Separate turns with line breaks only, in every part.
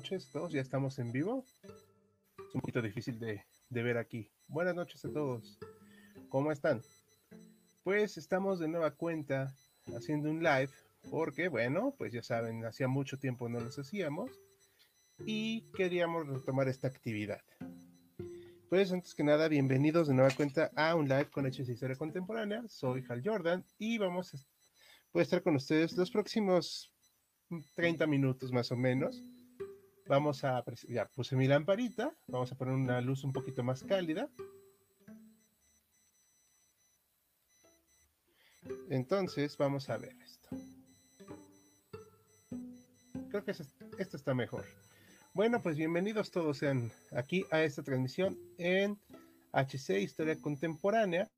Noches a todos, ya estamos en vivo. Es un poquito difícil de, de ver aquí. Buenas noches a todos. ¿Cómo están? Pues estamos de nueva cuenta haciendo un live porque, bueno, pues ya saben, hacía mucho tiempo no los hacíamos y queríamos retomar esta actividad. Pues antes que nada, bienvenidos de nueva cuenta a un live con Hechos de Historia Contemporánea. Soy Hal Jordan y vamos a a estar con ustedes los próximos 30 minutos más o menos. Vamos a, ya puse mi lamparita, vamos a poner una luz un poquito más cálida. Entonces vamos a ver esto. Creo que esto está mejor. Bueno, pues bienvenidos todos sean aquí a esta transmisión en HC Historia Contemporánea.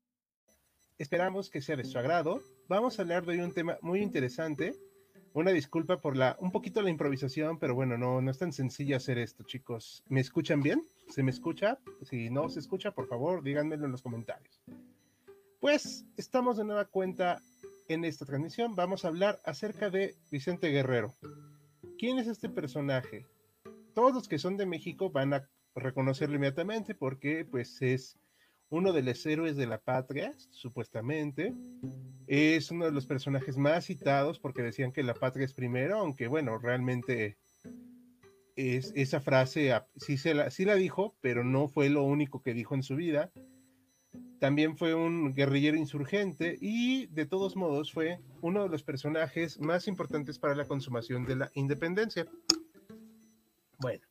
Esperamos que sea de su agrado. Vamos a hablar de hoy un tema muy interesante. Una disculpa por la un poquito la improvisación, pero bueno, no, no es tan sencillo hacer esto, chicos. ¿Me escuchan bien? ¿Se me escucha? Si no se escucha, por favor, díganmelo en los comentarios. Pues estamos de nueva cuenta en esta transmisión. Vamos a hablar acerca de Vicente Guerrero. ¿Quién es este personaje? Todos los que son de México van a reconocerlo inmediatamente porque pues es uno de los héroes de la patria, supuestamente. Es uno de los personajes más citados porque decían que la patria es primero, aunque bueno, realmente es, esa frase sí, se la, sí la dijo, pero no fue lo único que dijo en su vida. También fue un guerrillero insurgente y de todos modos fue uno de los personajes más importantes para la consumación de la independencia. Bueno,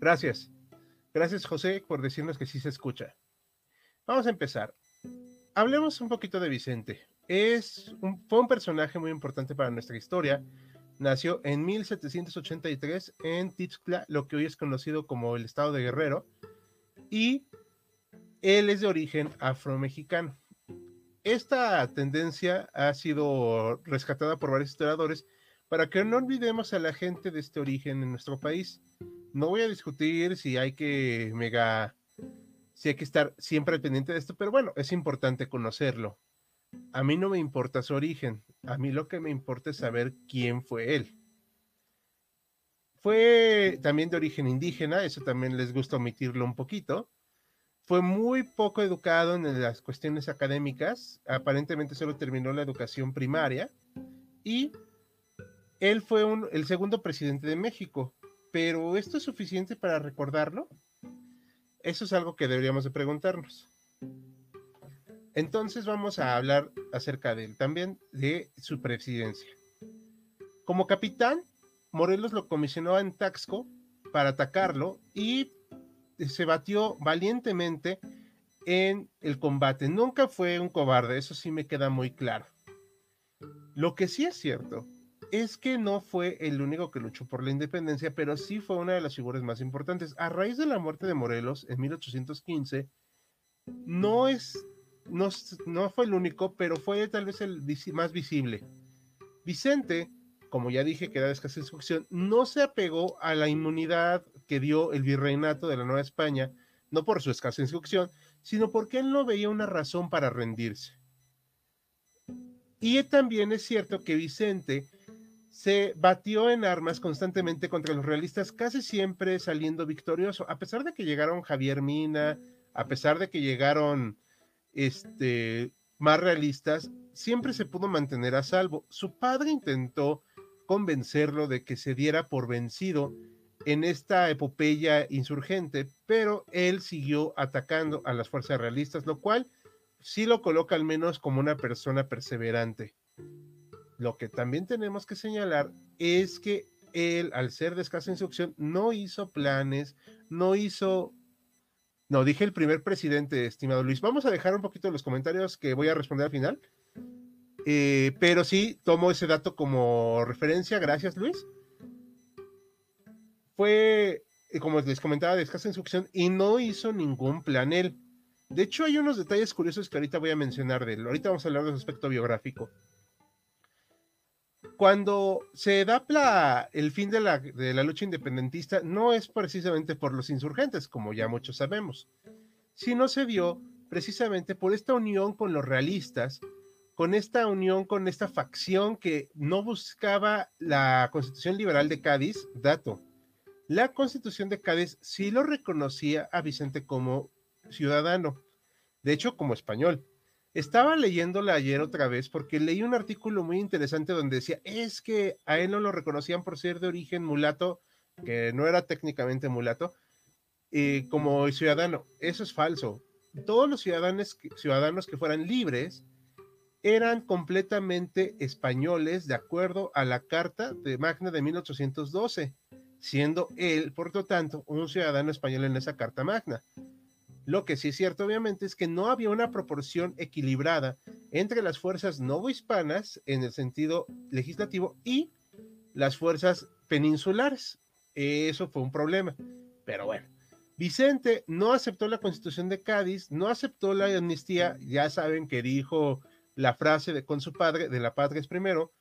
gracias. Gracias José por decirnos que sí se escucha. Vamos a empezar. Hablemos un poquito de Vicente. Es un, fue un personaje muy importante para nuestra historia. Nació en 1783 en Tixla, lo que hoy es conocido como el estado de Guerrero, y él es de origen afromexicano. Esta tendencia ha sido rescatada por varios historiadores para que no olvidemos a la gente de este origen en nuestro país. No voy a discutir si hay que mega sí hay que estar siempre pendiente de esto, pero bueno, es importante conocerlo. A mí no me importa su origen, a mí lo que me importa es saber quién fue él. Fue también de origen indígena, eso también les gusta omitirlo un poquito. Fue muy poco educado en las cuestiones académicas, aparentemente solo terminó la educación primaria y él fue el segundo presidente de México, pero ¿esto es suficiente para recordarlo? Eso es algo que deberíamos de preguntarnos. Entonces vamos a hablar acerca de él también, de su presidencia. Como capitán, Morelos lo comisionó en Taxco para atacarlo y se batió valientemente en el combate. Nunca fue un cobarde, eso sí me queda muy claro. Lo que sí es cierto es que no fue el único que luchó por la independencia, pero sí fue una de las figuras más importantes. A raíz de la muerte de Morelos en 1815, no es, no, no fue el único, pero fue tal vez el más visible. Vicente, como ya dije que era de escasa instrucción, no se apegó a la inmunidad que dio el virreinato de la Nueva España, no por su escasa instrucción, sino porque él no veía una razón para rendirse. Y también es cierto que Vicente se batió en armas constantemente contra los realistas, casi siempre saliendo victorioso, a pesar de que llegaron Javier Mina, a pesar de que llegaron este, más realistas, siempre se pudo mantener a salvo. Su padre intentó convencerlo de que se diera por vencido en esta epopeya insurgente, pero él siguió atacando a las fuerzas realistas, lo cual sí lo coloca al menos como una persona perseverante. Lo que también tenemos que señalar es que él, al ser de escasa instrucción, no hizo planes, no hizo... No, dije el primer presidente, estimado Luis. Vamos a dejar un poquito los comentarios que voy a responder al final. Eh, pero sí tomo ese dato como referencia, gracias Luis. Fue, eh, como les comentaba, de escasa instrucción y no hizo ningún plan él. De hecho, hay unos detalles curiosos que ahorita voy a mencionar de él. Ahorita vamos a hablar de su aspecto biográfico. Cuando se da el fin de la, de la lucha independentista, no es precisamente por los insurgentes, como ya muchos sabemos, sino se dio precisamente por esta unión con los realistas con esta unión, con esta facción que no buscaba la constitución liberal de Cádiz, dato, la constitución de Cádiz sí lo reconocía a Vicente como ciudadano, de hecho como español. Estaba leyéndola ayer otra vez porque leí un artículo muy interesante donde decía, es que a él no lo reconocían por ser de origen mulato, que no era técnicamente mulato, eh, como ciudadano. Eso es falso. Todos los ciudadanos, ciudadanos que fueran libres, eran completamente españoles de acuerdo a la Carta de Magna de 1812, siendo él, por lo tanto, un ciudadano español en esa Carta Magna. Lo que sí es cierto, obviamente, es que no había una proporción equilibrada entre las fuerzas novohispanas en el sentido legislativo y las fuerzas peninsulares. Eso fue un problema. Pero bueno, Vicente no aceptó la constitución de Cádiz, no aceptó la amnistía, ya saben que dijo la frase de con su padre, de la patria es primero,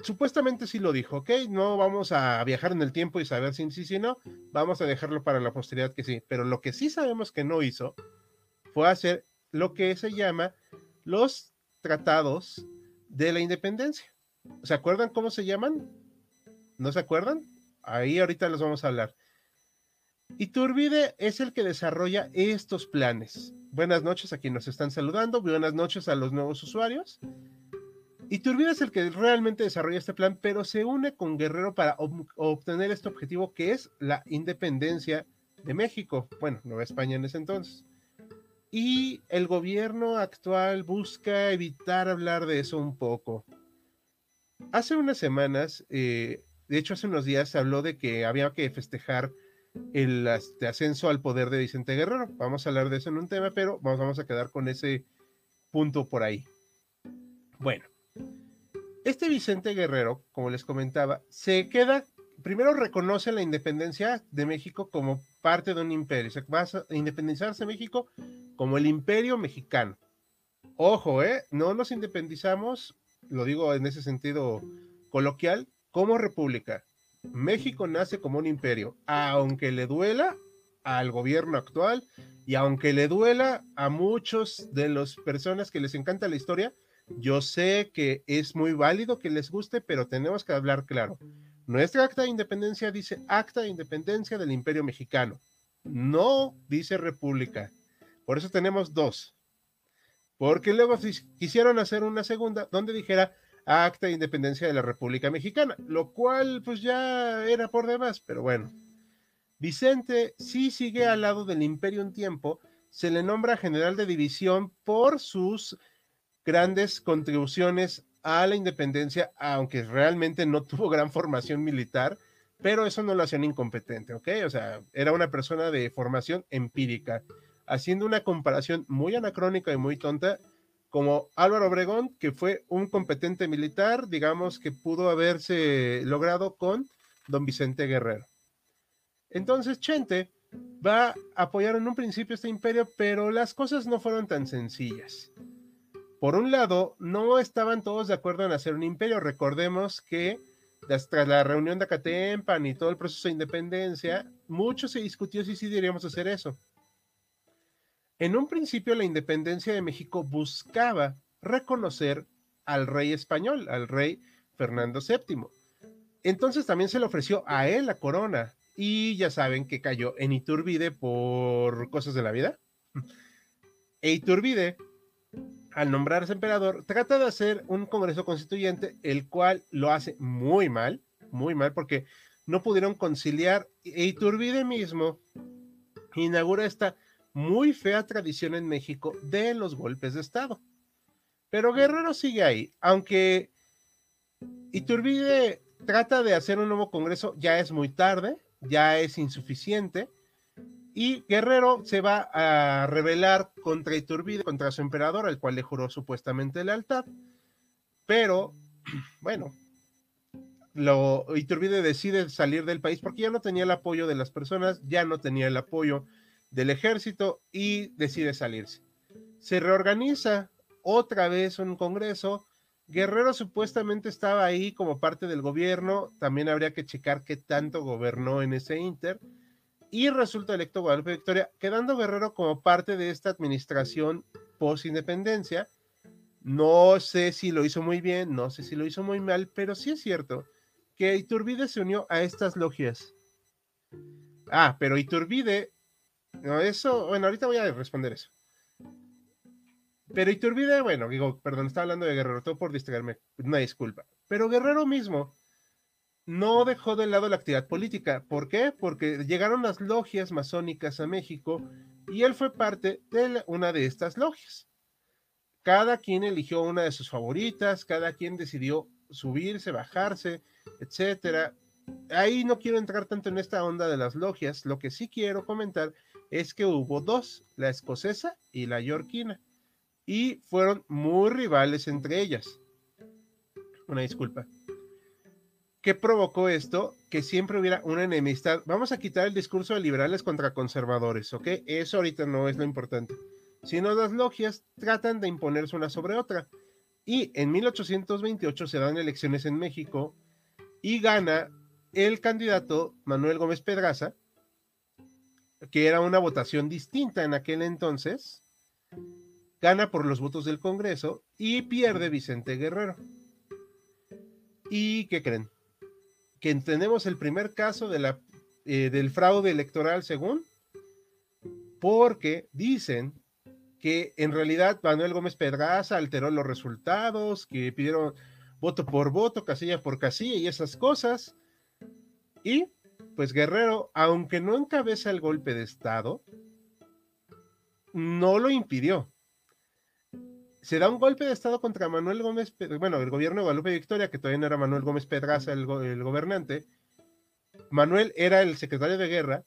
supuestamente sí lo dijo, ok, no vamos a viajar en el tiempo y saber si sí, si no, vamos a dejarlo para la posteridad que sí, pero lo que sí sabemos que no hizo fue hacer lo que se llama los tratados de la independencia. ¿Se acuerdan cómo se llaman? ¿No se acuerdan? Ahí ahorita los vamos a hablar. Iturbide es el que desarrolla estos planes. Buenas noches a quienes nos están saludando, buenas noches a los nuevos usuarios. Iturbide es el que realmente desarrolla este plan, pero se une con Guerrero para obtener este objetivo que es la independencia de México, bueno, Nueva España en ese entonces. Y el gobierno actual busca evitar hablar de eso un poco. Hace unas semanas, eh, de hecho hace unos días, se habló de que había que festejar el ascenso al poder de Vicente Guerrero. Vamos a hablar de eso en un tema, pero vamos, vamos a quedar con ese punto por ahí. Bueno, este Vicente Guerrero, como les comentaba, se queda, primero reconoce la independencia de México como parte de un imperio, se va a independizarse México como el imperio mexicano. Ojo, ¿eh? No nos independizamos, lo digo en ese sentido coloquial, como república. México nace como un imperio, aunque le duela al gobierno actual y aunque le duela a muchos de las personas que les encanta la historia, yo sé que es muy válido que les guste, pero tenemos que hablar claro. Nuestra acta de independencia dice acta de independencia del imperio mexicano, no dice república. Por eso tenemos dos. Porque luego quisieron hacer una segunda donde dijera acta de independencia de la República Mexicana, lo cual pues ya era por demás, pero bueno. Vicente sí sigue al lado del imperio un tiempo, se le nombra general de división por sus grandes contribuciones a la independencia, aunque realmente no tuvo gran formación militar, pero eso no lo hacía incompetente, ¿ok? O sea, era una persona de formación empírica, haciendo una comparación muy anacrónica y muy tonta como Álvaro Obregón, que fue un competente militar, digamos que pudo haberse logrado con don Vicente Guerrero. Entonces, Chente va a apoyar en un principio este imperio, pero las cosas no fueron tan sencillas. Por un lado, no estaban todos de acuerdo en hacer un imperio. Recordemos que tras la reunión de Acatempan y todo el proceso de independencia, mucho se discutió si sí deberíamos hacer eso. En un principio la independencia de México buscaba reconocer al rey español, al rey Fernando VII. Entonces también se le ofreció a él la corona y ya saben que cayó en Iturbide por cosas de la vida. E Iturbide, al nombrarse emperador, trata de hacer un congreso constituyente, el cual lo hace muy mal, muy mal, porque no pudieron conciliar. E Iturbide mismo inaugura esta muy fea tradición en México de los golpes de Estado. Pero Guerrero sigue ahí, aunque Iturbide trata de hacer un nuevo Congreso, ya es muy tarde, ya es insuficiente, Y Guerrero se va a rebelar contra Iturbide, contra su emperador, al cual le juró supuestamente lealtad. Pero, bueno, lo, Iturbide decide salir del país porque ya no tenía el apoyo de las personas, ya no tenía el apoyo del ejército y decide salirse. Se reorganiza otra vez un congreso. Guerrero supuestamente estaba ahí como parte del gobierno, también habría que checar qué tanto gobernó en ese inter y resulta electo Guadalupe Victoria, quedando Guerrero como parte de esta administración post-independencia. No sé si lo hizo muy bien, no sé si lo hizo muy mal, pero sí es cierto que Iturbide se unió a estas logias. Ah, pero Iturbide, no, eso, bueno, ahorita voy a responder eso. Pero Iturbide, bueno, digo, perdón, estaba hablando de Guerrero, todo por distraerme, una disculpa. Pero Guerrero mismo no dejó de lado la actividad política. ¿Por qué? Porque llegaron las logias masónicas a México y él fue parte de una de estas logias. Cada quien eligió una de sus favoritas, cada quien decidió subirse, bajarse, etcétera. Ahí no quiero entrar tanto en esta onda de las logias. Lo que sí quiero comentar es que hubo dos, la escocesa y la yorquina, y fueron muy rivales entre ellas. Una disculpa. ¿Qué provocó esto? Que siempre hubiera una enemistad. Vamos a quitar el discurso de liberales contra conservadores, ¿ok? Eso ahorita no es lo importante. Sino las logias tratan de imponerse una sobre otra. Y en 1828 se dan elecciones en México y gana el candidato Manuel Gómez Pedraza, que era una votación distinta en aquel entonces, gana por los votos del Congreso y pierde Vicente Guerrero. ¿Y qué creen? Que tenemos el primer caso de la, eh, del fraude electoral según, porque dicen que en realidad Manuel Gómez Pedraza alteró los resultados, que pidieron voto por voto, casilla por casilla y esas cosas. Y pues Guerrero, aunque no encabeza el golpe de Estado, no lo impidió se da un golpe de Estado contra Manuel Gómez, bueno, el gobierno de Guadalupe Victoria, que todavía no era Manuel Gómez Pedraza el, gobernante. Manuel era el secretario de guerra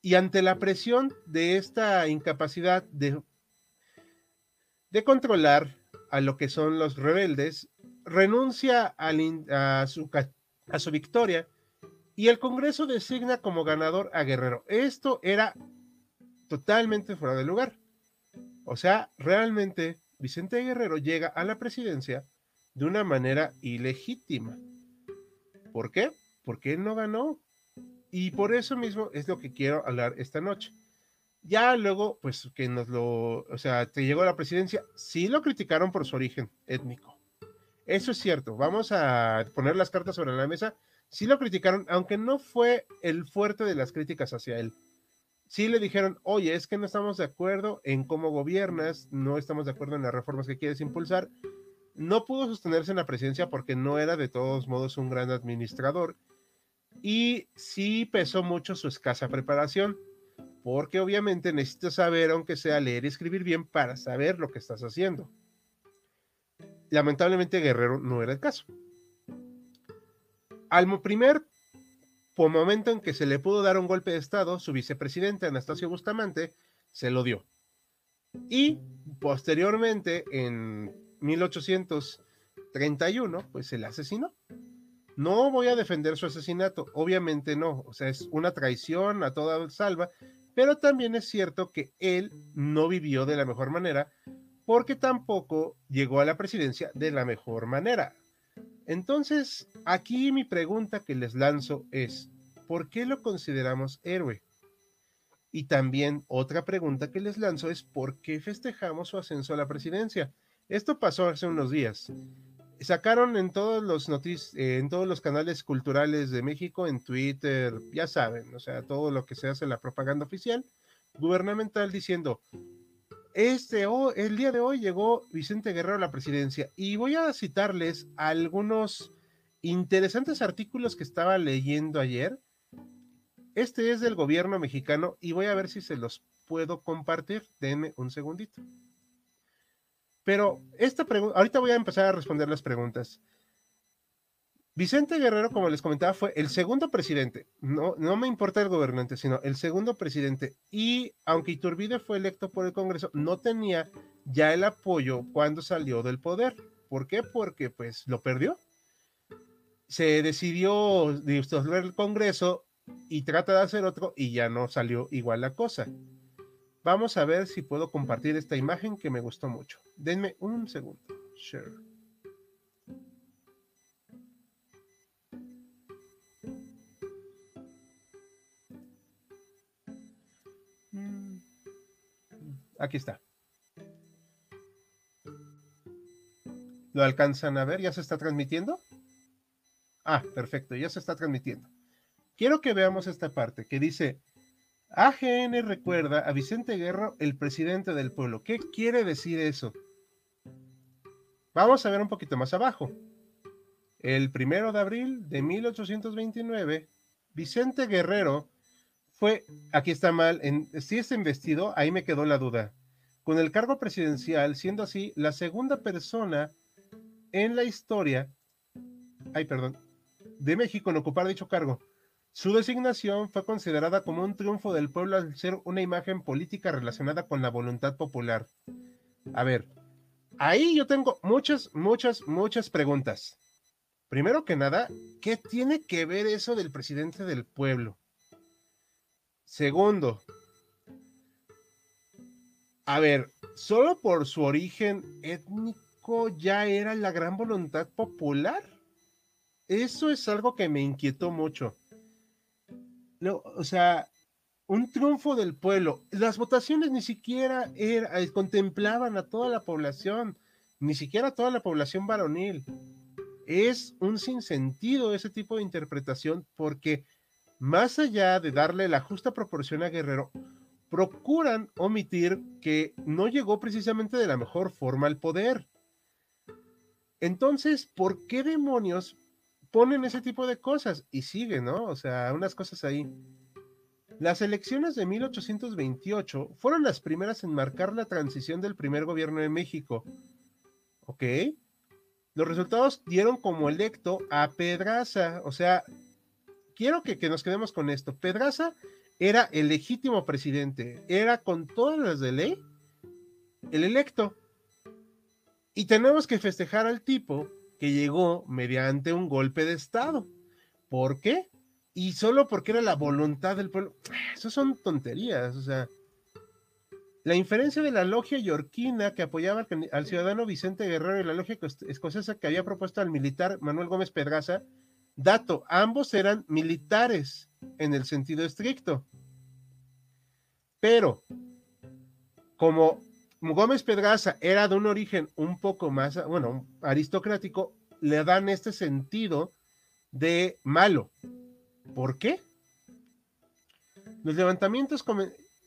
y ante la presión de esta incapacidad de, de controlar a lo que son los rebeldes, renuncia a, su, a su victoria y el Congreso designa como ganador a Guerrero. Esto era totalmente fuera de lugar. O sea, realmente Vicente Guerrero llega a la presidencia de una manera ilegítima. ¿Por qué? Porque él no ganó. Y por eso mismo es lo que quiero hablar esta noche. Ya luego, pues que nos lo, o sea, te llegó a la presidencia, sí lo criticaron por su origen étnico. Eso es cierto, vamos a poner las cartas sobre la mesa. Sí lo criticaron, aunque no fue el fuerte de las críticas hacia él sí le dijeron, oye, es que no estamos de acuerdo en cómo gobiernas, no estamos de acuerdo en las reformas que quieres impulsar. No pudo sostenerse en la presidencia porque no era de todos modos un gran administrador y sí pesó mucho su escasa preparación, porque obviamente necesitas saber, aunque sea leer y escribir bien, para saber lo que estás haciendo. Lamentablemente Guerrero no era el caso. Al primer por momento en que se le pudo dar un golpe de Estado, su vicepresidente Anastasio Bustamante se lo dio. Y posteriormente, en 1831, pues se le asesinó. No voy a defender su asesinato, obviamente no, o sea, es una traición a toda salva, pero también es cierto que él no vivió de la mejor manera porque tampoco llegó a la presidencia de la mejor manera. Entonces, aquí mi pregunta que les lanzo es, ¿por qué lo consideramos héroe? Y también otra pregunta que les lanzo es, ¿por qué festejamos su ascenso a la presidencia? Esto pasó hace unos días. Sacaron en todos los eh, en todos los canales culturales de México, en Twitter, ya saben, o sea, todo lo que se hace en la propaganda oficial gubernamental diciendo, este, oh, el día de hoy llegó Vicente Guerrero a la presidencia y voy a citarles algunos interesantes artículos que estaba leyendo ayer. Este es del gobierno mexicano y voy a ver si se los puedo compartir. Denme un segundito. Pero esta pregunta, ahorita voy a empezar a responder las preguntas. Vicente Guerrero, como les comentaba, fue el segundo presidente. No, no me importa el gobernante, sino el segundo presidente. Y aunque Iturbide fue electo por el Congreso, no tenía ya el apoyo cuando salió del poder. ¿Por qué? Porque pues lo perdió. Se decidió disolver el Congreso y trata de hacer otro y ya no salió igual la cosa. Vamos a ver si puedo compartir esta imagen que me gustó mucho. Denme un segundo. Share. Aquí está. ¿Lo alcanzan a ver? ¿Ya se está transmitiendo? Ah, perfecto, ya se está transmitiendo. Quiero que veamos esta parte que dice, AGN recuerda a Vicente Guerro, el presidente del pueblo. ¿Qué quiere decir eso? Vamos a ver un poquito más abajo. El primero de abril de 1829, Vicente Guerrero fue, aquí está mal, en, si es investido, ahí me quedó la duda, con el cargo presidencial, siendo así la segunda persona en la historia, ay, perdón, de México en ocupar dicho cargo. Su designación fue considerada como un triunfo del pueblo al ser una imagen política relacionada con la voluntad popular. A ver, ahí yo tengo muchas, muchas, muchas preguntas. Primero que nada, ¿qué tiene que ver eso del presidente del pueblo? Segundo, a ver, solo por su origen étnico ya era la gran voluntad popular. Eso es algo que me inquietó mucho. o sea, un triunfo del pueblo. Las votaciones ni siquiera eh, contemplaban a toda la población, ni siquiera a toda la población varonil. Es un sinsentido ese tipo de interpretación porque más allá de darle la justa proporción a Guerrero, procuran omitir que no llegó precisamente de la mejor forma al poder. Entonces, ¿por qué demonios ponen ese tipo de cosas? Y sigue, ¿no? O sea, unas cosas ahí. Las elecciones de 1828 fueron las primeras en marcar la transición del primer gobierno de México. ¿Ok? Los resultados dieron como electo a Pedraza, o sea, quiero que, nos quedemos con esto. Pedraza era el legítimo presidente, era con todas las de ley el electo. Y tenemos que festejar al tipo que llegó mediante un golpe de Estado. ¿Por qué? Y solo porque era la voluntad del pueblo. Eso son tonterías, o sea. La inferencia de la logia yorquina que apoyaba al, ciudadano Vicente Guerrero y la logia escocesa que había propuesto al militar Manuel Gómez Pedraza Dato, ambos eran militares en el sentido estricto. Pero, como Gómez Pedraza era de un origen un poco más, bueno, aristocrático, le dan este sentido de malo. ¿Por qué? Los levantamientos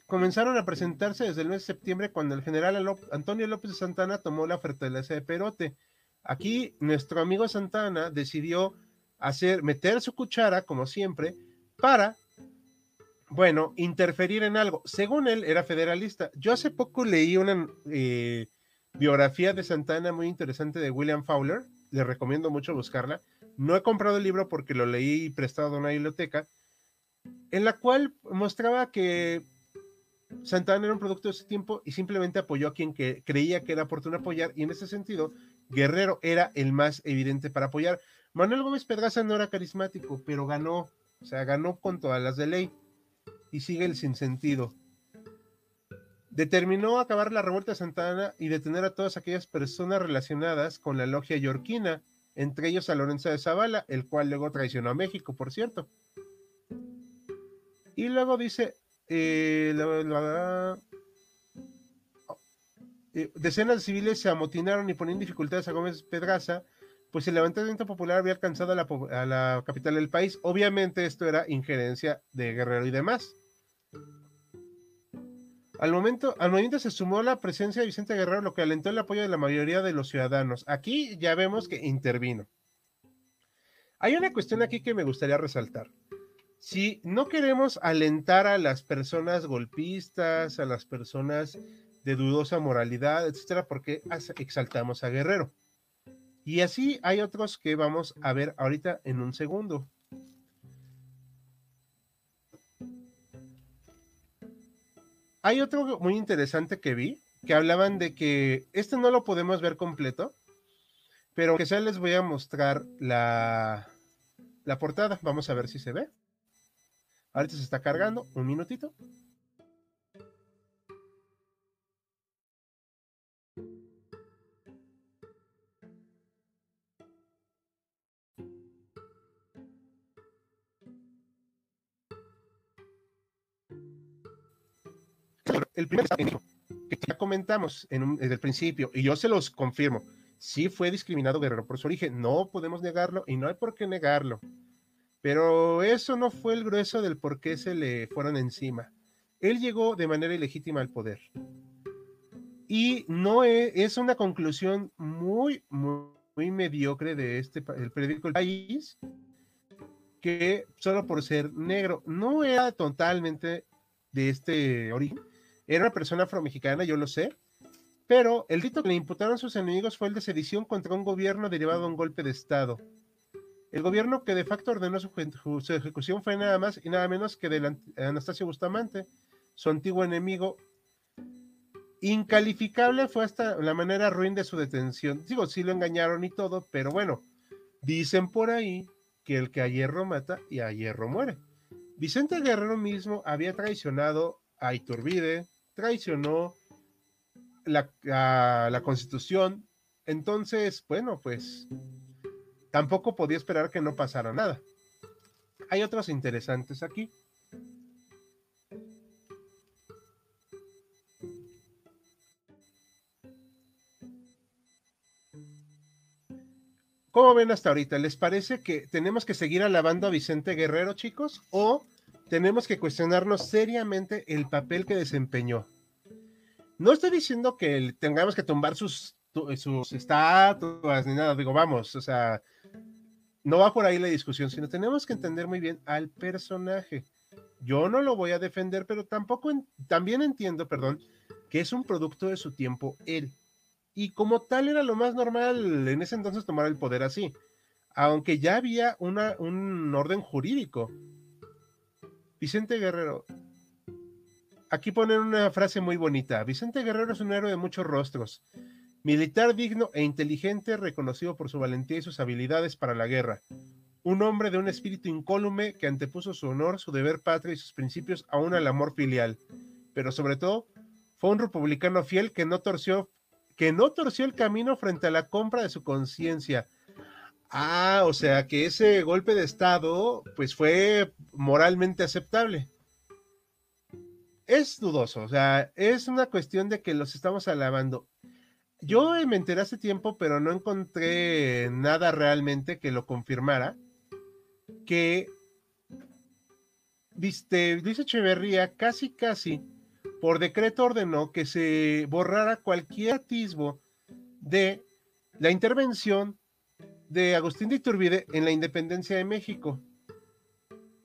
comenzaron a presentarse desde el mes de septiembre cuando el general Antonio López de Santana tomó la fortaleza de Perote. Aquí nuestro amigo Santana decidió hacer, meter su cuchara, como siempre, para, bueno, interferir en algo. Según él, era federalista. Yo hace poco leí una eh, biografía de Santana muy interesante de William Fowler. Le recomiendo mucho buscarla. No he comprado el libro porque lo leí prestado de una biblioteca, en la cual mostraba que Santana era un producto de ese tiempo y simplemente apoyó a quien creía que era oportuno apoyar, y en ese sentido, Guerrero era el más evidente para apoyar. Manuel Gómez Pedraza no era carismático, pero ganó, o sea, ganó con todas las de ley y sigue el sinsentido. Determinó acabar la revuelta de Santa Ana y detener a todas aquellas personas relacionadas con la logia yorquina, entre ellos a Lorenzo de Zavala, el cual luego traicionó a México, por cierto. Y luego dice, eh, eh, decenas de civiles se amotinaron y ponían dificultades a Gómez Pedraza pues el levantamiento popular había alcanzado a la, capital del país. Obviamente esto era injerencia de Guerrero y demás. Al momento, al momento se sumó la presencia de Vicente Guerrero, lo que alentó el apoyo de la mayoría de los ciudadanos. Aquí ya vemos que intervino. Hay una cuestión aquí que me gustaría resaltar. Si no queremos alentar a las personas golpistas, a las personas de dudosa moralidad, etcétera, ¿por qué exaltamos a Guerrero? Y así hay otros que vamos a ver ahorita en un segundo. Hay otro muy interesante que vi, que hablaban de que este no lo podemos ver completo, pero que ya les voy a mostrar la, la portada. Vamos a ver si se ve. Ahorita se está cargando, un minutito. El primer que ya comentamos en desde el principio, y yo se los confirmo, sí fue discriminado Guerrero por su origen, no podemos negarlo y no hay por qué negarlo. Pero eso no fue el grueso del por qué se le fueron encima. Él llegó de manera ilegítima al poder. Y no es, es una conclusión muy, muy, muy, mediocre de este el periódico El País, que solo por ser negro no era totalmente de este origen, era una persona afromexicana, yo lo sé, pero el rito que le imputaron sus enemigos fue el de sedición contra un gobierno derivado de un golpe de Estado. El gobierno que de facto ordenó su, ejecución fue nada más y nada menos que de Anastasio Bustamante, su antiguo enemigo. Incalificable fue hasta la manera ruin de su detención. Digo, sí lo engañaron y todo, pero bueno, dicen por ahí que el que a hierro mata y a hierro muere. Vicente Guerrero mismo había traicionado a Iturbide, traicionó la, la constitución. Entonces, bueno, pues tampoco podía esperar que no pasara nada. Hay otros interesantes aquí. ¿Cómo ven hasta ahorita? ¿Les parece que tenemos que seguir alabando a Vicente Guerrero, chicos? ¿O tenemos que cuestionarnos seriamente el papel que desempeñó. No estoy diciendo que tengamos que tumbar sus, estatuas ni nada, digo, vamos, o sea, no va por ahí la discusión, sino tenemos que entender muy bien al personaje. Yo no lo voy a defender, pero tampoco, también entiendo, perdón, que es un producto de su tiempo él. Y como tal era lo más normal en ese entonces tomar el poder así, aunque ya había un orden jurídico Vicente Guerrero. Aquí ponen una frase muy bonita. Vicente Guerrero es un héroe de muchos rostros. Militar digno e inteligente, reconocido por su valentía y sus habilidades para la guerra. Un hombre de un espíritu incólume que antepuso su honor, su deber patrio y sus principios aún al amor filial. Pero sobre todo, fue un republicano fiel que no torció, que no torció el camino frente a la compra de su conciencia Ah, o sea que ese golpe de Estado pues fue moralmente aceptable. Es dudoso, o sea, es una cuestión de que los estamos alabando. Yo me enteré hace tiempo, pero no encontré nada realmente que lo confirmara, que viste, Luis Echeverría casi casi por decreto ordenó que se borrara cualquier atisbo de la intervención de Agustín de Iturbide en la independencia de México.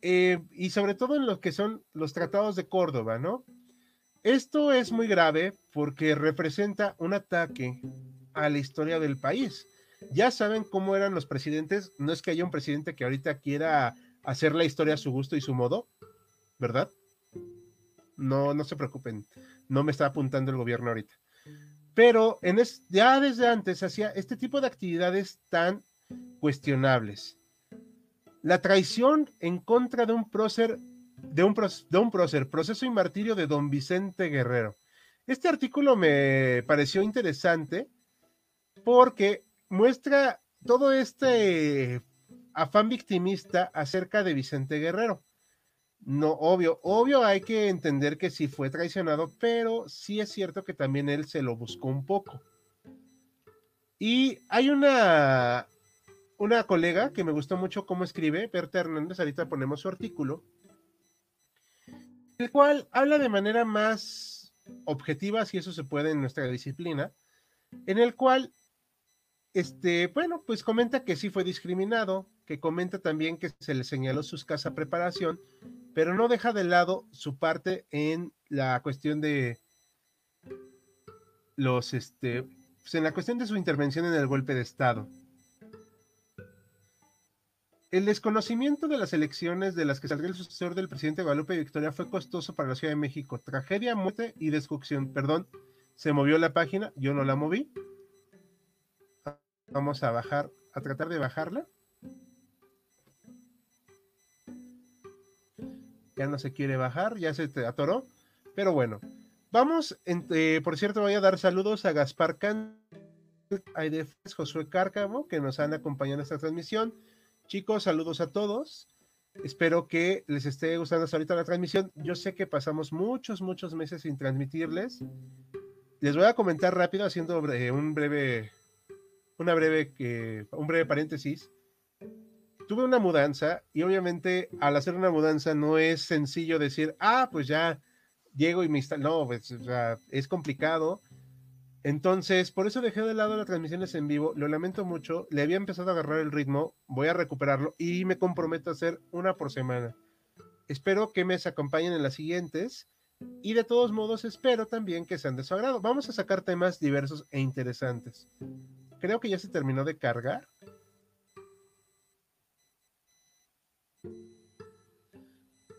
Eh, y sobre todo en lo que son los tratados de Córdoba, ¿no? Esto es muy grave porque representa un ataque a la historia del país. Ya saben cómo eran los presidentes, no es que haya un presidente que ahorita quiera hacer la historia a su gusto y su modo, ¿verdad? No, no se preocupen, no me está apuntando el gobierno ahorita. Pero en ya desde antes hacía este tipo de actividades tan cuestionables. La traición en contra de un prócer, de un, prócer, proceso y martirio de don Vicente Guerrero. Este artículo me pareció interesante porque muestra todo este afán victimista acerca de Vicente Guerrero. No, obvio, obvio hay que entender que sí fue traicionado, pero sí es cierto que también él se lo buscó un poco. Y hay una una colega que me gustó mucho cómo escribe, Berta Hernández, ahorita ponemos su artículo, el cual habla de manera más objetiva, si eso se puede en nuestra disciplina, en el cual, este, bueno, pues comenta que sí fue discriminado, que comenta también que se le señaló su escasa preparación, pero no deja de lado su parte en la cuestión de los, este, pues en la cuestión de su intervención en el golpe de Estado El desconocimiento de las elecciones de las que saldría el sucesor del presidente Guadalupe Victoria fue costoso para la Ciudad de México. Tragedia, muerte y destrucción. Perdón, se movió la página, yo no la moví. Vamos a bajar, a tratar de bajarla. Ya no se quiere bajar, ya se atoró. Pero bueno, vamos, por cierto, voy a dar saludos a Gaspar Can, a Josué Cárcamo, que nos han acompañado en esta transmisión. Chicos, saludos a todos. Espero que les esté gustando hasta ahorita la transmisión. Yo sé que pasamos muchos, muchos meses sin transmitirles. Les voy a comentar rápido, haciendo un breve, una breve, un breve paréntesis. Tuve una mudanza y obviamente al hacer una mudanza no es sencillo decir, ah, pues ya llego y me instalo. No, pues, es complicado entonces, por eso dejé de lado las transmisiones en vivo, lo lamento mucho, le había empezado a agarrar el ritmo, voy a recuperarlo y me comprometo a hacer una por semana. Espero que me acompañen en las siguientes y de todos modos espero también que sean de su agrado. Vamos a sacar temas diversos e interesantes. Creo que ya se terminó de cargar.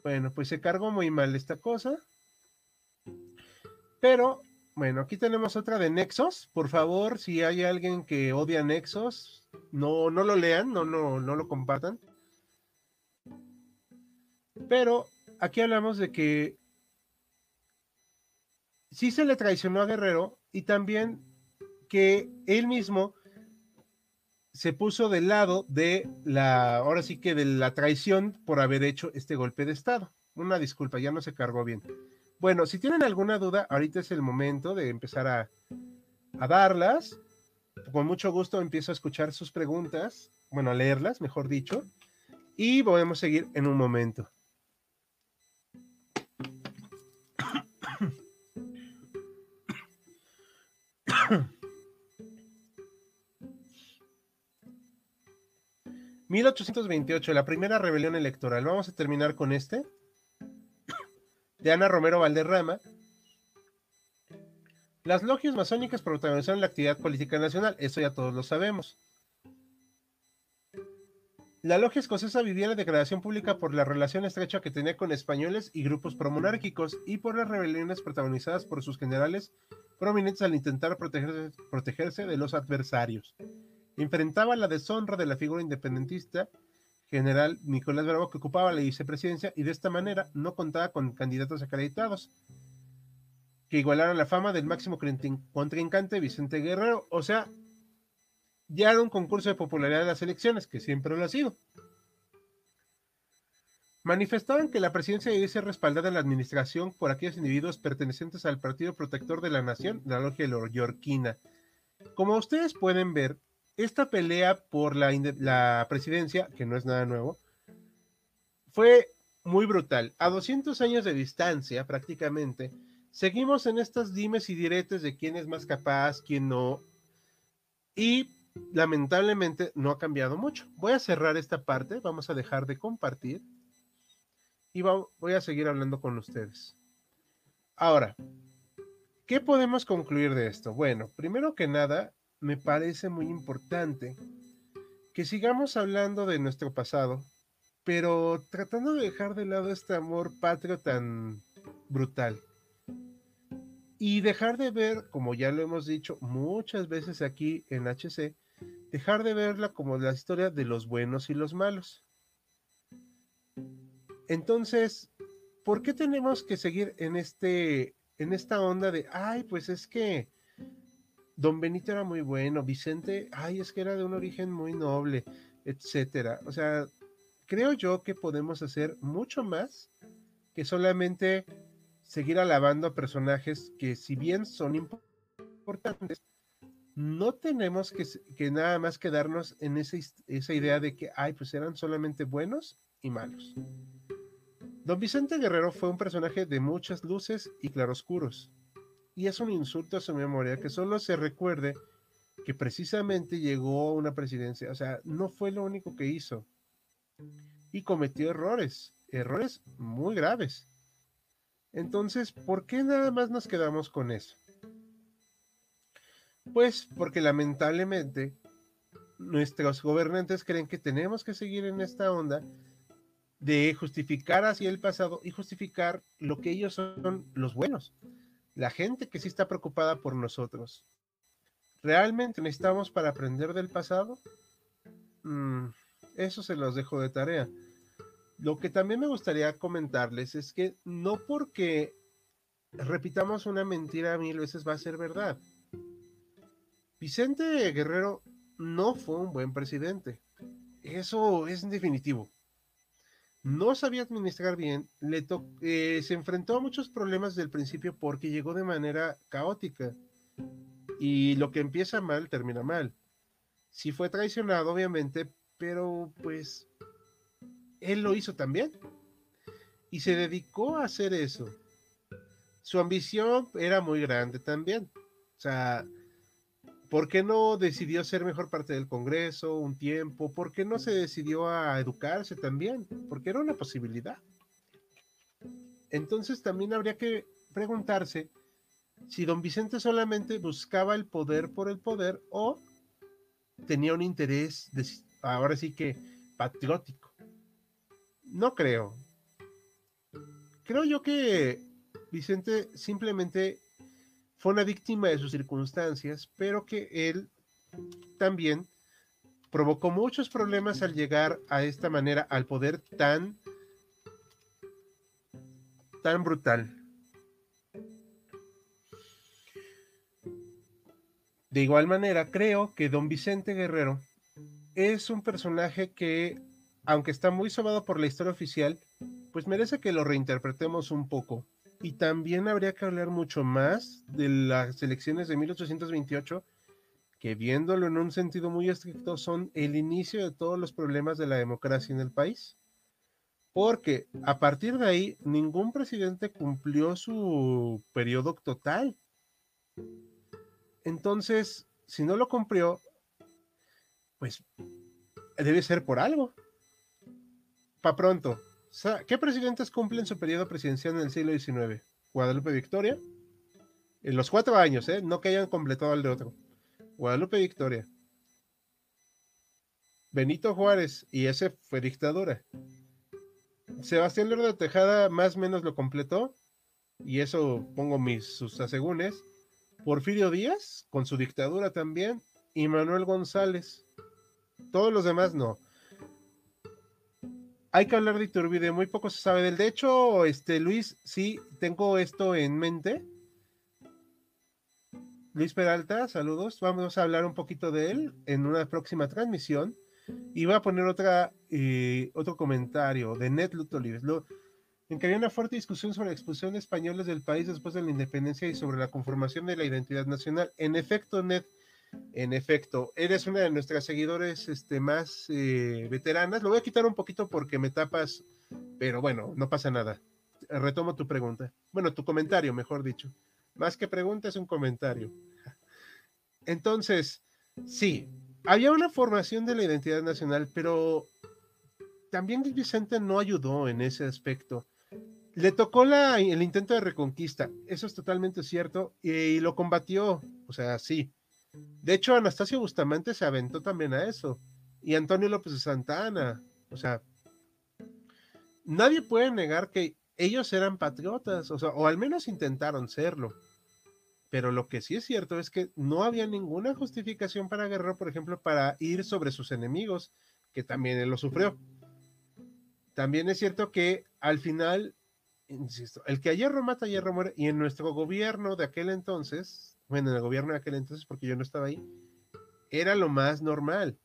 Bueno, pues se cargó muy mal esta cosa. Pero bueno, aquí tenemos otra de Nexos. Por favor, si hay alguien que odia Nexos, no, no lo lean, no, no, no lo compartan. Pero aquí hablamos de que sí se le traicionó a Guerrero y también que él mismo se puso del lado de la, ahora sí que de la traición por haber hecho este golpe de Estado. Una disculpa, ya no se cargó bien. Bueno, si tienen alguna duda, ahorita es el momento de empezar a, darlas. Con mucho gusto empiezo a escuchar sus preguntas, bueno, a leerlas, mejor dicho, y podemos seguir en un momento. ...1828, la primera rebelión electoral. Vamos a terminar con este de Ana Romero Valderrama, las logias masónicas protagonizaron la actividad política nacional, eso ya todos lo sabemos. La logia escocesa vivía la degradación pública por la relación estrecha que tenía con españoles y grupos promonárquicos y por las rebeliones protagonizadas por sus generales prominentes al intentar protegerse, protegerse de los adversarios. Enfrentaba la deshonra de la figura independentista general Nicolás Bravo, que ocupaba la vicepresidencia y de esta manera no contaba con candidatos acreditados que igualaran la fama del máximo contrincante Vicente Guerrero. O sea, ya era un concurso de popularidad de las elecciones, que siempre lo ha sido. Manifestaban que la presidencia debía ser respaldada en la administración por aquellos individuos pertenecientes al Partido Protector de la Nación, la logia yorquina. Como ustedes pueden ver, esta pelea por la, presidencia, que no es nada nuevo, fue muy brutal. A 200 años de distancia, prácticamente, seguimos en estas dimes y diretes de quién es más capaz, quién no. Y lamentablemente no ha cambiado mucho. Voy a cerrar esta parte, vamos a dejar de compartir y voy a seguir hablando con ustedes. Ahora, ¿qué podemos concluir de esto? Bueno, primero que nada, me parece muy importante que sigamos hablando de nuestro pasado, pero tratando de dejar de lado este amor patrio tan brutal. Y dejar de ver, como ya lo hemos dicho muchas veces aquí en HC, dejar de verla como la historia de los buenos y los malos. Entonces, ¿por qué tenemos que seguir en este en esta onda de, ay, pues es que Don Benito era muy bueno, Vicente, ay, es que era de un origen muy noble, etcétera. O sea, creo yo que podemos hacer mucho más que solamente seguir alabando a personajes que si bien son importantes, no tenemos que, nada más quedarnos en esa, idea de que, ay, pues eran solamente buenos y malos. Don Vicente Guerrero fue un personaje de muchas luces y claroscuros y es un insulto a su memoria que solo se recuerde que precisamente llegó a una presidencia, o sea, no fue lo único que hizo y cometió errores, errores muy graves. Entonces, ¿por qué nada más nos quedamos con eso? Pues porque lamentablemente nuestros gobernantes creen que tenemos que seguir en esta onda de justificar hacia el pasado y justificar lo que ellos son los buenos, la gente que sí está preocupada por nosotros. ¿Realmente necesitamos para aprender del pasado? Mm, eso se los dejo de tarea. Lo que también me gustaría comentarles es que no porque repitamos una mentira mil veces va a ser verdad. Vicente Guerrero no fue un buen presidente. Eso es definitivo. No sabía administrar bien, le eh, se enfrentó a muchos problemas del principio porque llegó de manera caótica. Y lo que empieza mal termina mal. Sí fue traicionado, obviamente, pero pues él lo hizo también. Y se dedicó a hacer eso. Su ambición era muy grande también. O sea, ¿por qué no decidió ser mejor parte del Congreso un tiempo? ¿Por qué no se decidió a educarse también? Porque era una posibilidad. Entonces también habría que preguntarse si don Vicente solamente buscaba el poder por el poder o tenía un interés, ahora sí que patriótico. No creo. Creo yo que Vicente simplemente fue una víctima de sus circunstancias, pero que él también provocó muchos problemas al llegar a esta manera al poder tan tan brutal. De igual manera, creo que don Vicente Guerrero es un personaje que aunque está muy sobado por la historia oficial, pues merece que lo reinterpretemos un poco. Y también habría que hablar mucho más de las elecciones de 1828, que viéndolo en un sentido muy estricto son el inicio de todos los problemas de la democracia en el país. Porque a partir de ahí ningún presidente cumplió su periodo total. Entonces, si no lo cumplió, pues debe ser por algo para pronto. ¿Qué presidentes cumplen su periodo presidencial en el siglo XIX? Guadalupe Victoria. En los cuatro años, ¿eh? No que hayan completado el de otro. Guadalupe Victoria. Benito Juárez, y ese fue dictadura. Sebastián Lerdo de Tejada más o menos lo completó, y eso pongo mis sus asegúnes. Porfirio Díaz, con su dictadura también, y Manuel González. Todos los demás no hay que hablar de Iturbide, muy poco se sabe del. De hecho, este Luis, sí, tengo esto en mente. Luis Peralta, saludos. Vamos a hablar un poquito de él en una próxima transmisión. Y voy a poner otra, eh, otro comentario de Ned Lutolives. Lo, en que había una fuerte discusión sobre la expulsión de españoles del país después de la independencia y sobre la conformación de la identidad nacional. En efecto, Ned, en efecto, eres una de nuestras seguidores este, más eh, veteranas. Lo voy a quitar un poquito porque me tapas, pero bueno, no pasa nada. Retomo tu pregunta. Bueno, tu comentario, mejor dicho. Más que pregunta, es un comentario. Entonces, sí, había una formación de la identidad nacional, pero también Vicente no ayudó en ese aspecto. Le tocó la, el intento de reconquista, eso es totalmente cierto, y lo combatió, o sea, sí, de hecho, Anastasio Bustamante se aventó también a eso. Y Antonio López de Santana. O sea, nadie puede negar que ellos eran patriotas, o sea, o al menos intentaron serlo. Pero lo que sí es cierto es que no había ninguna justificación para Guerrero, por ejemplo, para ir sobre sus enemigos, que también él lo sufrió. También es cierto que al final, insisto, el que a hierro mata, hierro muere, y en nuestro gobierno de aquel entonces, bueno, en el gobierno de aquel entonces, porque yo no estaba ahí, era lo más normal.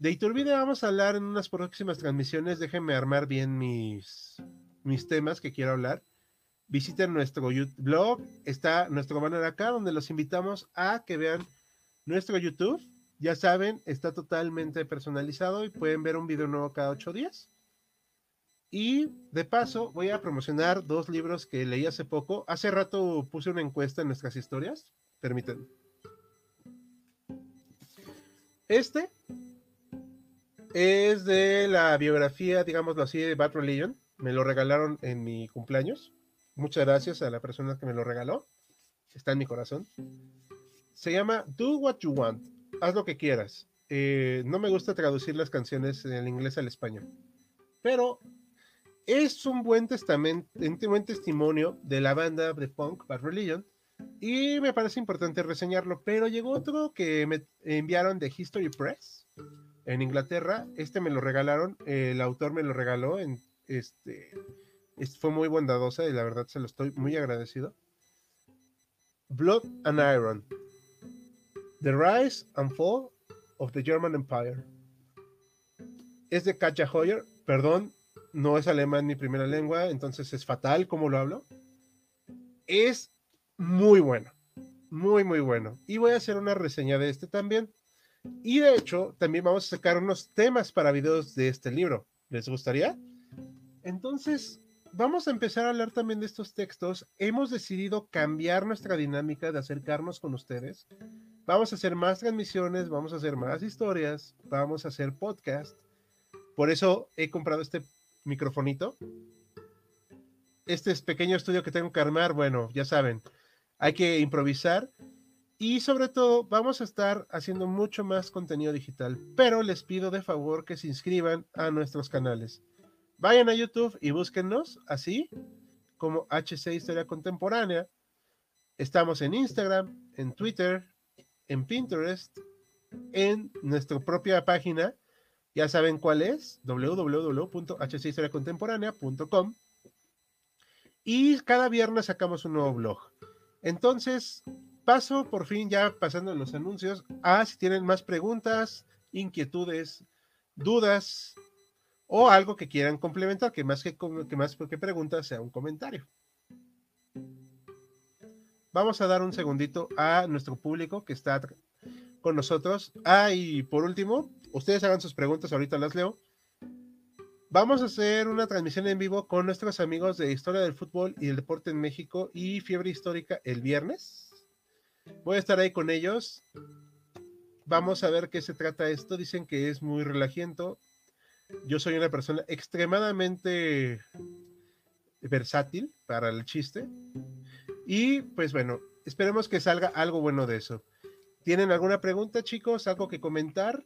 De Iturbide vamos a hablar en unas próximas transmisiones. Déjenme armar bien mis, mis temas que quiero hablar. Visiten nuestro blog, está nuestro banner acá, donde los invitamos a que vean nuestro YouTube. Ya saben, está totalmente personalizado y pueden ver un video nuevo cada ocho días. Y de paso, voy a promocionar dos libros que leí hace poco. Hace rato puse una encuesta en nuestras historias. Permítanme. Este es de la biografía, digámoslo así, de Bad Religion. Me lo regalaron en mi cumpleaños. Muchas gracias a la persona que me lo regaló. Está en mi corazón. Se llama Do What You Want. Haz lo que quieras. eh, no me gusta traducir las canciones en el inglés al español, pero es un buen un buen testimonio de la banda de punk Bad Religion y me parece importante reseñarlo, pero llegó otro que me enviaron de History Press en Inglaterra, este me lo regalaron, el autor me lo regaló, en, este, fue muy bondadosa y la verdad se lo estoy muy agradecido. Blood and Iron, The Rise and Fall of the German Empire. Es de Katja Hoyer, perdón, no es alemán mi primera lengua, entonces es fatal como lo hablo. Es muy bueno, muy, muy bueno. Y voy a hacer una reseña de este también. Y de hecho, también vamos a sacar unos temas para videos de este libro. ¿Les gustaría? Entonces, vamos a empezar a hablar también de estos textos. Hemos decidido cambiar nuestra dinámica de acercarnos con ustedes. Vamos a hacer más transmisiones, vamos a hacer más historias, vamos a hacer podcast. Por eso he comprado este microfonito. Este es pequeño estudio que tengo que armar, bueno, ya saben, hay que improvisar y sobre todo vamos a estar haciendo mucho más contenido digital, pero les pido de favor que se inscriban a nuestros canales. Vayan a YouTube y búsquennos así como HC Historia Contemporánea. Estamos en Instagram, en Twitter, en Pinterest, en nuestra propia página ya saben cuál es, www.hcistoriacontemporánea.com. Y cada viernes sacamos un nuevo blog. Entonces, paso por fin ya pasando los anuncios a si tienen más preguntas, inquietudes, dudas o algo que quieran complementar, que más que, que más que preguntas sea un comentario. Vamos a dar un segundito a nuestro público que está con nosotros. Ah, y por último, ustedes hagan sus preguntas, ahorita las leo. Vamos a hacer una transmisión en vivo con nuestros amigos de Historia del Fútbol y el Deporte en México y Fiebre Histórica el viernes. Voy a estar ahí con ellos. Vamos a ver qué se trata esto. Dicen que es muy relajiento. Yo soy una persona extremadamente versátil para el chiste. Y pues bueno, esperemos que salga algo bueno de eso. ¿Tienen alguna pregunta, chicos? ¿Algo que comentar?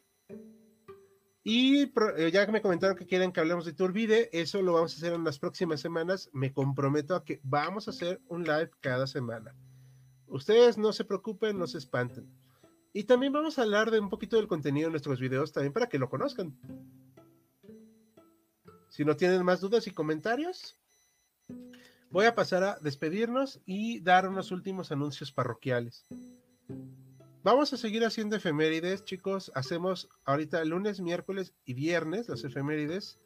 Y eh, ya que me comentaron que quieren que hablemos de Turbide, eso lo vamos a hacer en las próximas semanas. Me comprometo a que vamos a hacer un live cada semana. Ustedes no se preocupen, no se espanten. Y también vamos a hablar de un poquito del contenido de nuestros videos también para que lo conozcan. Si no tienen más dudas y comentarios, voy a pasar a despedirnos y dar unos últimos anuncios parroquiales. Vamos a seguir haciendo efemérides, chicos. Hacemos ahorita lunes, miércoles y viernes las efemérides.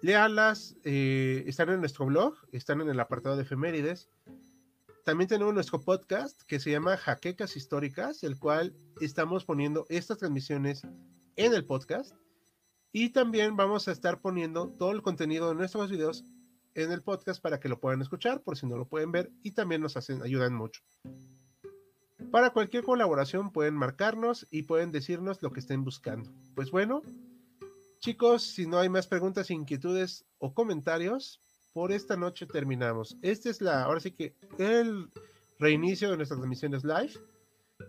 Léalas, eh, están en nuestro blog, están en el apartado de efemérides. También tenemos nuestro podcast que se llama Jaquecas Históricas, el cual estamos poniendo estas transmisiones en el podcast. Y también vamos a estar poniendo todo el contenido de nuestros videos en el podcast para que lo puedan escuchar, por si no lo pueden ver, y también nos hacen, ayudan mucho. Para cualquier colaboración pueden marcarnos y pueden decirnos lo que estén buscando. Pues bueno, chicos, si no hay más preguntas, inquietudes o comentarios, por esta noche terminamos. Este es la, ahora sí que el reinicio de nuestras transmisiones live.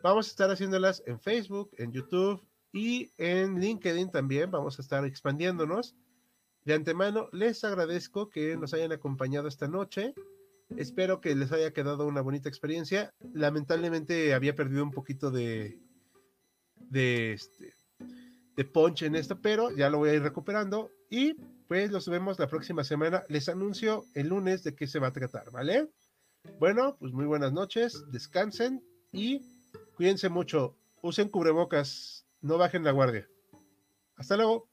Vamos a estar haciéndolas en Facebook, en YouTube y en LinkedIn también. Vamos a estar expandiéndonos. De antemano, les agradezco que nos hayan acompañado esta noche. Espero que les haya quedado una bonita experiencia. Lamentablemente había perdido un poquito de, de, este, de punch en esto, pero ya lo voy a ir recuperando. Y pues los vemos la próxima semana. Les anuncio el lunes de qué se va a tratar, ¿vale? Bueno, pues muy buenas noches, descansen y cuídense mucho. Usen cubrebocas, no bajen la guardia. Hasta luego.